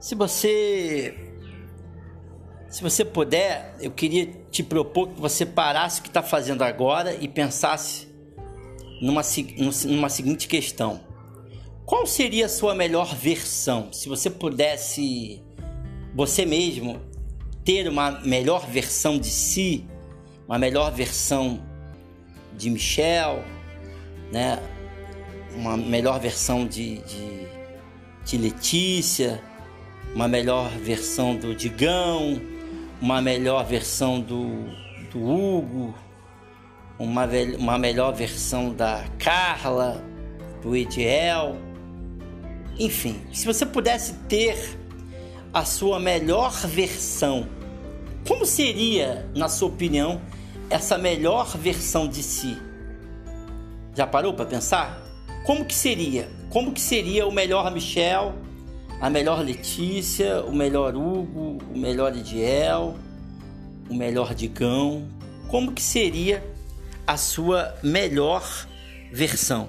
Se você se você puder, eu queria te propor que você parasse o que está fazendo agora e pensasse numa, numa seguinte questão: Qual seria a sua melhor versão? Se você pudesse, você mesmo, ter uma melhor versão de si, uma melhor versão de Michel, né? uma melhor versão de, de, de Letícia, uma melhor versão do Digão, uma melhor versão do, do Hugo, uma, uma melhor versão da Carla, do Ediel. Enfim, se você pudesse ter a sua melhor versão, como seria, na sua opinião, essa melhor versão de si? Já parou para pensar? Como que seria? Como que seria o melhor Michel, a melhor Letícia, o melhor Hugo, o melhor Ediel, o melhor Digão? Como que seria a sua melhor versão?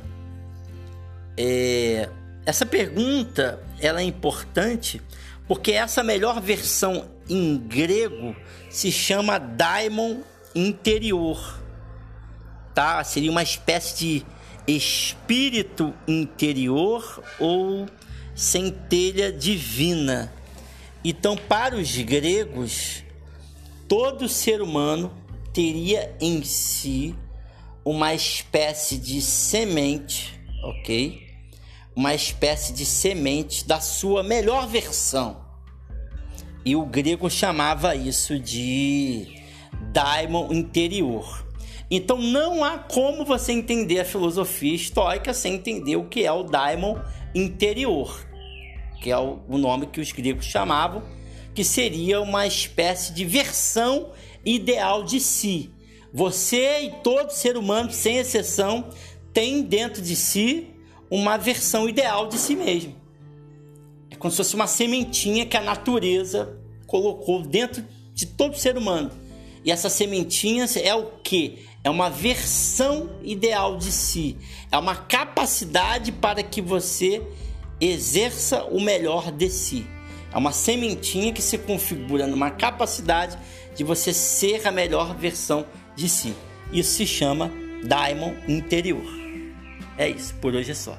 É, essa pergunta ela é importante porque essa melhor versão em grego se chama daimon interior, tá? Seria uma espécie de espírito interior ou centelha divina. Então, para os gregos, todo ser humano teria em si uma espécie de semente, ok? Uma espécie de semente da sua melhor versão. E o grego chamava isso de daimon interior. Então não há como você entender a filosofia estoica sem entender o que é o daimon interior, que é o nome que os gregos chamavam, que seria uma espécie de versão ideal de si. Você e todo ser humano, sem exceção, tem dentro de si uma versão ideal de si mesmo. É como se fosse uma sementinha que a natureza colocou dentro de todo ser humano. E essa sementinha é o que? É uma versão ideal de si. É uma capacidade para que você exerça o melhor de si. É uma sementinha que se configura numa capacidade de você ser a melhor versão de si. Isso se chama Daimon interior. É isso, por hoje é só.